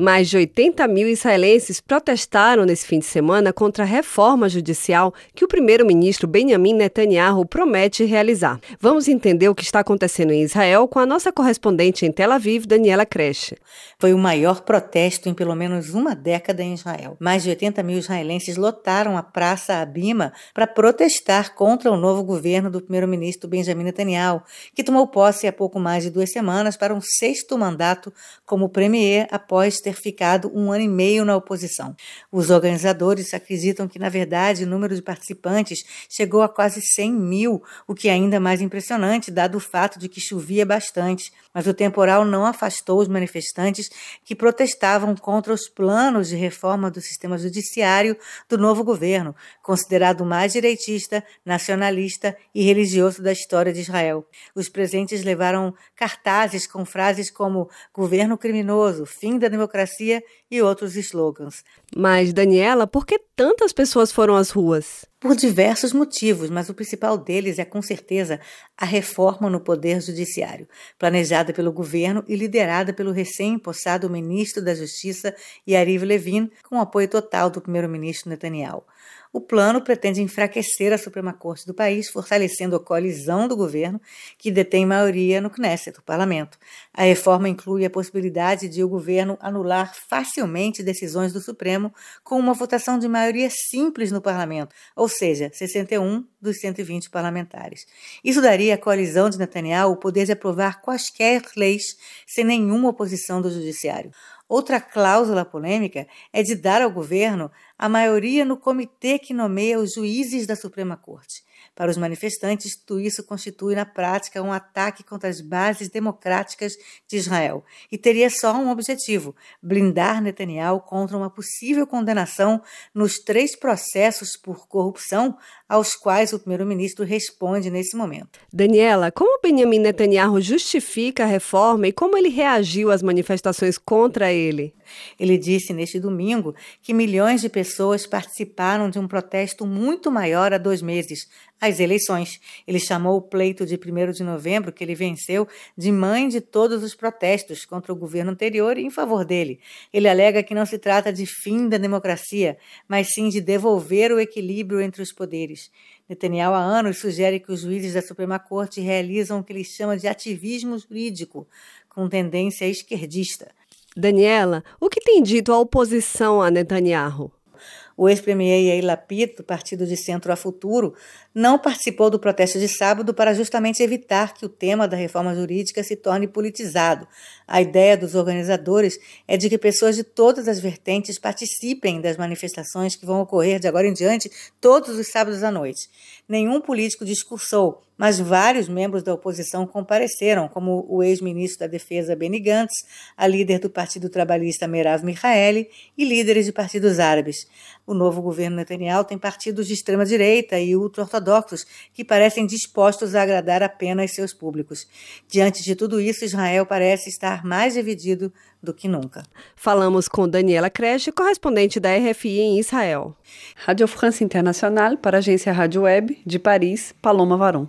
Mais de 80 mil israelenses protestaram nesse fim de semana contra a reforma judicial que o primeiro-ministro Benjamin Netanyahu promete realizar. Vamos entender o que está acontecendo em Israel com a nossa correspondente em Tel Aviv, Daniela Creche. Foi o maior protesto em pelo menos uma década em Israel. Mais de 80 mil israelenses lotaram a Praça Abima para protestar contra o novo governo do primeiro-ministro Benjamin Netanyahu, que tomou posse há pouco mais de duas semanas para um sexto mandato como premier após ter ter ficado um ano e meio na oposição. Os organizadores acreditam que, na verdade, o número de participantes chegou a quase 100 mil, o que é ainda mais impressionante, dado o fato de que chovia bastante. Mas o temporal não afastou os manifestantes que protestavam contra os planos de reforma do sistema judiciário do novo governo, considerado o mais direitista, nacionalista e religioso da história de Israel. Os presentes levaram cartazes com frases como governo criminoso, fim da democracia democracia e outros slogans. Mas, Daniela, por que tantas pessoas foram às ruas? Por diversos motivos, mas o principal deles é, com certeza, a reforma no Poder Judiciário, planejada pelo governo e liderada pelo recém-impossado ministro da Justiça, Yariv Levin, com apoio total do primeiro-ministro Netanyahu. O plano pretende enfraquecer a Suprema Corte do país, fortalecendo a coalizão do governo, que detém maioria no Knesset, o parlamento. A reforma inclui a possibilidade de o governo anular facilmente decisões do Supremo com uma votação de maioria simples no parlamento, ou seja, 61 dos 120 parlamentares. Isso daria à coalizão de Netanyahu o poder de aprovar quaisquer leis sem nenhuma oposição do judiciário. Outra cláusula polêmica é de dar ao governo a maioria no comitê que nomeia os juízes da Suprema Corte. Para os manifestantes, tudo isso constitui na prática um ataque contra as bases democráticas de Israel e teria só um objetivo: blindar Netanyahu contra uma possível condenação nos três processos por corrupção aos quais o primeiro-ministro responde nesse momento. Daniela, como Benjamin Netanyahu justifica a reforma e como ele reagiu às manifestações contra ele? Ele disse neste domingo que milhões de pessoas participaram de um protesto muito maior há dois meses, as eleições. Ele chamou o pleito de 1 de novembro, que ele venceu, de mãe de todos os protestos contra o governo anterior e em favor dele. Ele alega que não se trata de fim da democracia, mas sim de devolver o equilíbrio entre os poderes. Netanyahu há anos sugere que os juízes da Suprema Corte realizam o que ele chama de ativismo jurídico, com tendência esquerdista. Daniela, o que tem dito a oposição a Netanyahu? O ex-premier Yair Lapid, do Partido de Centro a Futuro, não participou do protesto de sábado para justamente evitar que o tema da reforma jurídica se torne politizado. A ideia dos organizadores é de que pessoas de todas as vertentes participem das manifestações que vão ocorrer de agora em diante todos os sábados à noite. Nenhum político discursou, mas vários membros da oposição compareceram, como o ex-ministro da Defesa Benny Gantz, a líder do Partido Trabalhista Merav Michaeli e líderes de partidos árabes. O novo governo Netanyahu tem partidos de extrema-direita e ultra-ortodoxos que parecem dispostos a agradar apenas seus públicos. Diante de tudo isso, Israel parece estar mais dividido do que nunca. Falamos com Daniela Creche, correspondente da RFI em Israel. Rádio France Internacional para a agência Rádio Web de Paris, Paloma Varon.